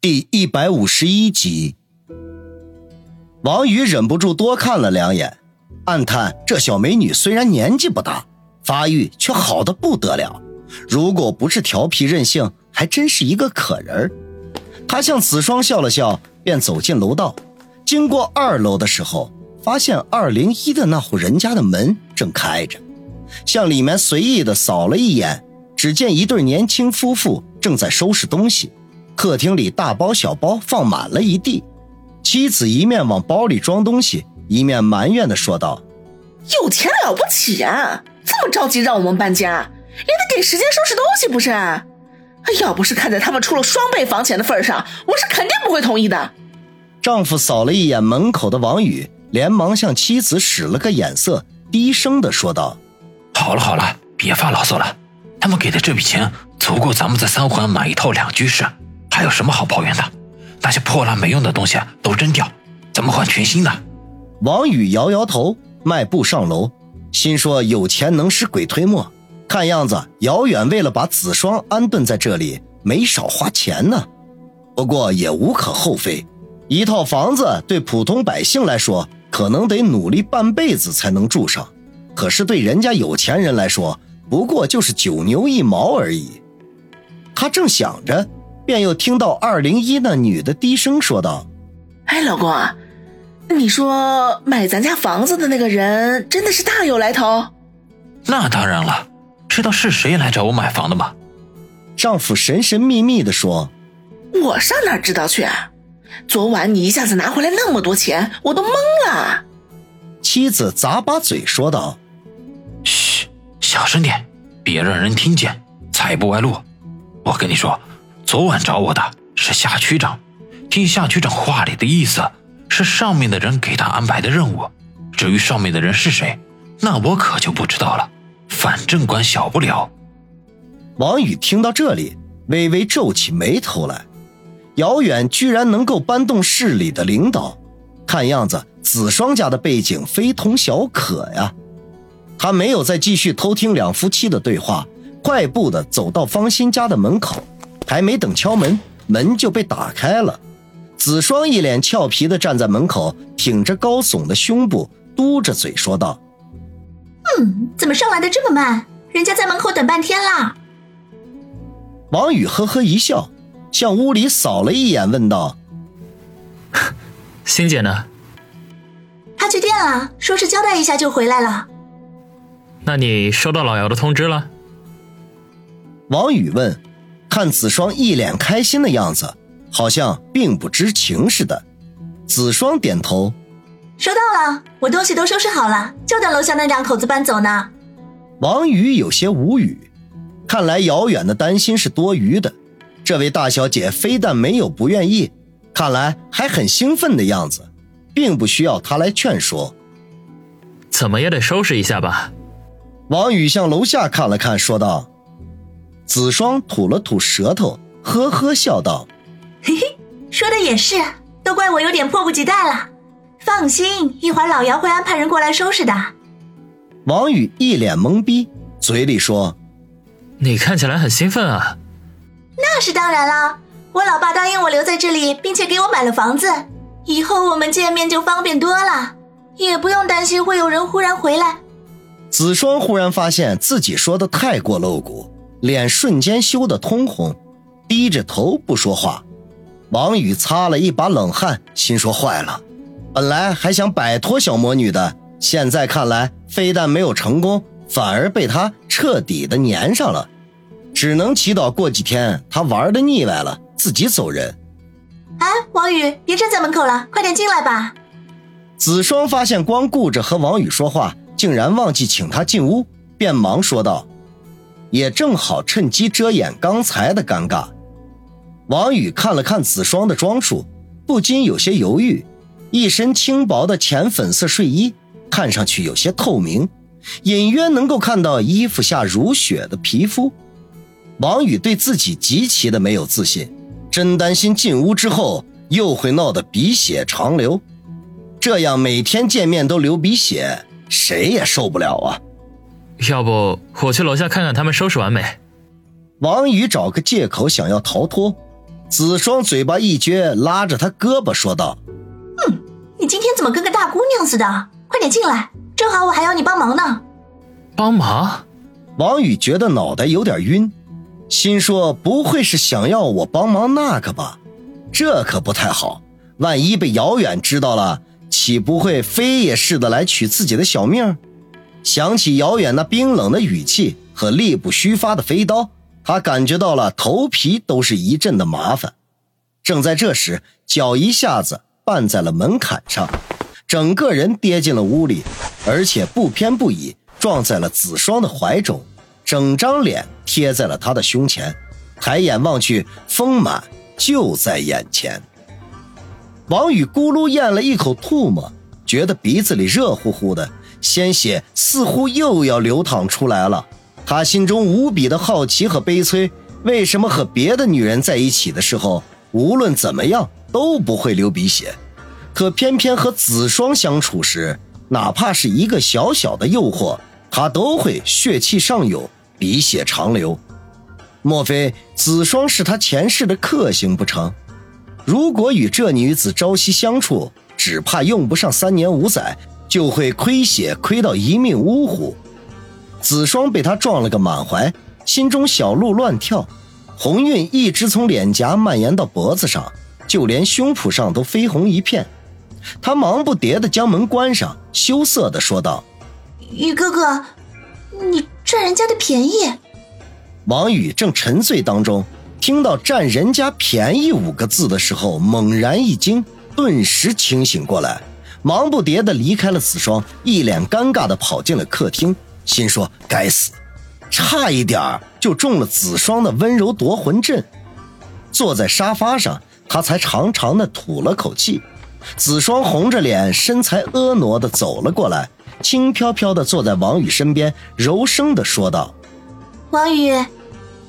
第一百五十一集，王宇忍不住多看了两眼，暗叹这小美女虽然年纪不大，发育却好的不得了。如果不是调皮任性，还真是一个可人儿。他向子双笑了笑，便走进楼道。经过二楼的时候，发现二零一的那户人家的门正开着，向里面随意的扫了一眼，只见一对年轻夫妇正在收拾东西。客厅里大包小包放满了一地，妻子一面往包里装东西，一面埋怨的说道：“有钱了不起啊，这么着急让我们搬家，也得给时间收拾东西不是？要不是看在他们出了双倍房钱的份上，我是肯定不会同意的。”丈夫扫了一眼门口的王宇，连忙向妻子使了个眼色，低声的说道：“好了好了，别发牢骚了，他们给的这笔钱足够咱们在三环买一套两居室。”还有什么好抱怨的？那些破烂没用的东西都扔掉，怎么换全新的？王宇摇摇头，迈步上楼，心说有钱能使鬼推磨，看样子姚远为了把子双安顿在这里，没少花钱呢。不过也无可厚非，一套房子对普通百姓来说，可能得努力半辈子才能住上，可是对人家有钱人来说，不过就是九牛一毛而已。他正想着。便又听到二零一那女的低声说道：“哎，老公啊，你说买咱家房子的那个人真的是大有来头？那当然了，知道是谁来找我买房的吗？”丈夫神神秘秘的说：“我上哪知道去啊？昨晚你一下子拿回来那么多钱，我都懵了。”妻子咂巴嘴说道：“嘘，小声点，别让人听见，财不外露。我跟你说。”昨晚找我的是夏区长，听夏区长话里的意思，是上面的人给他安排的任务。至于上面的人是谁，那我可就不知道了。反正管小不了。王宇听到这里，微微皱起眉头来。姚远居然能够搬动市里的领导，看样子子双家的背景非同小可呀。他没有再继续偷听两夫妻的对话，快步的走到方心家的门口。还没等敲门，门就被打开了。子双一脸俏皮的站在门口，挺着高耸的胸部，嘟着嘴说道：“嗯，怎么上来的这么慢？人家在门口等半天啦。”王宇呵呵一笑，向屋里扫了一眼，问道：“ 欣姐呢？”她去店了，说是交代一下就回来了。那你收到老姚的通知了？王宇问。看子双一脸开心的样子，好像并不知情似的。子双点头，收到了，我东西都收拾好了，就等楼下那两口子搬走呢。王宇有些无语，看来遥远的担心是多余的。这位大小姐非但没有不愿意，看来还很兴奋的样子，并不需要他来劝说。怎么也得收拾一下吧。王宇向楼下看了看，说道。子双吐了吐舌头，呵呵笑道：“嘿嘿，说的也是，都怪我有点迫不及待了。放心，一会儿老姚会安排人过来收拾的。”王宇一脸懵逼，嘴里说：“你看起来很兴奋啊。”“那是当然了，我老爸答应我留在这里，并且给我买了房子，以后我们见面就方便多了，也不用担心会有人忽然回来。”子双忽然发现自己说的太过露骨。脸瞬间羞得通红，低着头不说话。王宇擦了一把冷汗，心说坏了。本来还想摆脱小魔女的，现在看来，非但没有成功，反而被她彻底的粘上了。只能祈祷过几天她玩的腻歪了，自己走人。哎，王宇，别站在门口了，快点进来吧。子双发现光顾着和王宇说话，竟然忘记请他进屋，便忙说道。也正好趁机遮掩刚才的尴尬。王宇看了看子双的装束，不禁有些犹豫。一身轻薄的浅粉色睡衣，看上去有些透明，隐约能够看到衣服下如雪的皮肤。王宇对自己极其的没有自信，真担心进屋之后又会闹得鼻血长流。这样每天见面都流鼻血，谁也受不了啊！要不我去楼下看看他们收拾完没？王宇找个借口想要逃脱，子双嘴巴一撅，拉着他胳膊说道嗯你今天怎么跟个大姑娘似的？快点进来，正好我还要你帮忙呢。帮忙？：“王宇觉得脑袋有点晕，心说不会是想要我帮忙那个吧？这可不太好，万一被姚远知道了，岂不会非也似的来取自己的小命？”想起遥远那冰冷的语气和力不虚发的飞刀，他感觉到了头皮都是一阵的麻烦。正在这时，脚一下子绊在了门槛上，整个人跌进了屋里，而且不偏不倚撞在了子双的怀中，整张脸贴在了他的胸前，抬眼望去，丰满就在眼前。王宇咕噜咽了一口唾沫，觉得鼻子里热乎乎的，鲜血似乎又要流淌出来了。他心中无比的好奇和悲催，为什么和别的女人在一起的时候，无论怎么样都不会流鼻血，可偏偏和子双相处时，哪怕是一个小小的诱惑，他都会血气上涌，鼻血长流。莫非子双是他前世的克星不成？如果与这女子朝夕相处，只怕用不上三年五载，就会亏血亏到一命呜呼。子双被他撞了个满怀，心中小鹿乱跳，红晕一直从脸颊蔓延到脖子上，就连胸脯上都绯红一片。他忙不迭地将门关上，羞涩地说道宇哥哥，你占人家的便宜，：“王宇正沉醉当中，听到‘占人家便宜’五个字的时候，猛然一惊，顿时清醒过来，忙不迭地离开了子双，一脸尴尬地跑进了客厅，心说：该死，差一点儿就中了子双的温柔夺魂阵。坐在沙发上，他才长长的吐了口气。子双红着脸，身材婀娜的走了过来，轻飘飘的坐在王宇身边，柔声的说道。王宇，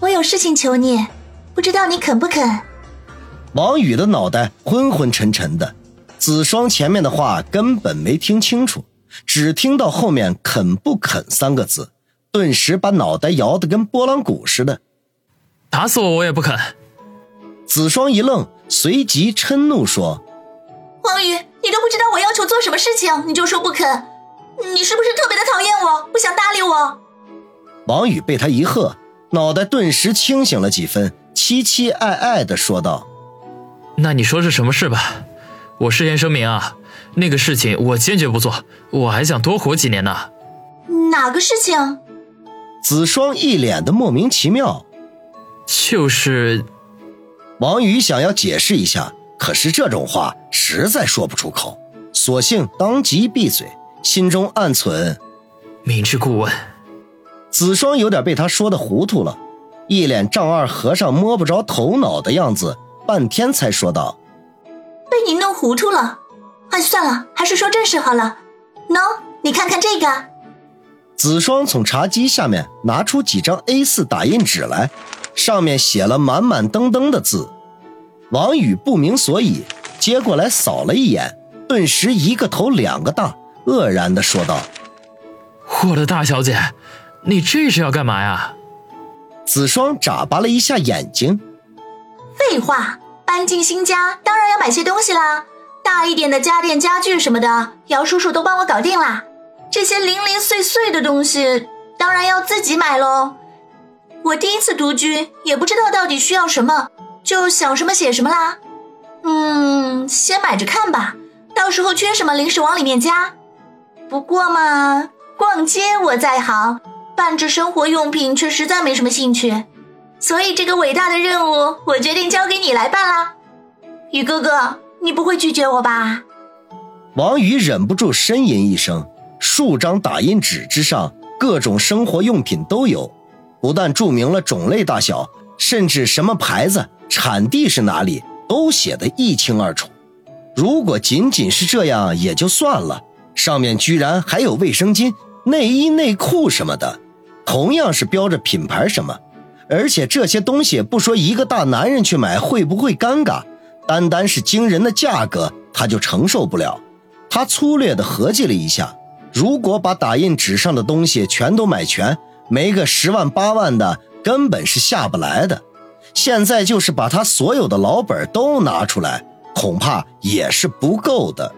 我有事情求你，不知道你肯不肯？王宇的脑袋昏昏沉沉的，子双前面的话根本没听清楚，只听到后面“肯不肯”三个字，顿时把脑袋摇得跟拨浪鼓似的。打死我我也不肯。子双一愣，随即嗔怒说王宇，你都不知道我要求做什么事情，你就说不肯，你是不是特别的讨厌我，不想搭理我？：“王宇被他一喝，脑袋顿时清醒了几分，期期爱爱的说道那你说是什么事吧？我事先声明啊，那个事情我坚决不做，我还想多活几年呢。哪个事情？：‘子双一脸的莫名其妙。’就是王宇想要解释一下，可是这种话实在说不出口，索性当即闭嘴，心中暗忖。明知故问。子双有点被他说的糊涂了，一脸丈二和尚摸不着头脑的样子，半天才说道被你弄糊涂了。哎，算了，还是说正事好了。喏，你看看这个。：“子双从茶几下面拿出几张 A4 打印纸来，上面写了满满登登的字。”王宇不明所以，接过来扫了一眼，顿时一个头两个大，愕然的说道我的大小姐，你这是要干嘛呀？：“子双眨巴了一下眼睛。”废话，搬进新家当然要买些东西啦。大一点的家电、家具什么的，姚叔叔都帮我搞定啦。这些零零碎碎的东西，当然要自己买喽。我第一次独居，也不知道到底需要什么，就想什么写什么啦。嗯，先买着看吧，到时候缺什么临时往里面加。不过嘛，逛街我在行，办着生活用品却实在没什么兴趣。所以这个伟大的任务，我决定交给你来办啦。宇哥哥，你不会拒绝我吧？王宇忍不住呻吟一声，数张打印纸之上，各种生活用品都有，不但注明了种类大小，甚至什么牌子、产地是哪里，都写得一清二楚。如果仅仅是这样也就算了，上面居然还有卫生巾、内衣、内裤什么的，同样是标着品牌什么，而且这些东西不说一个大男人去买会不会尴尬，单单是惊人的价格他就承受不了。他粗略地合计了一下，如果把打印纸上的东西全都买全，没个十万八万的，根本是下不来的。现在就是把他所有的老本都拿出来，恐怕也是不够的。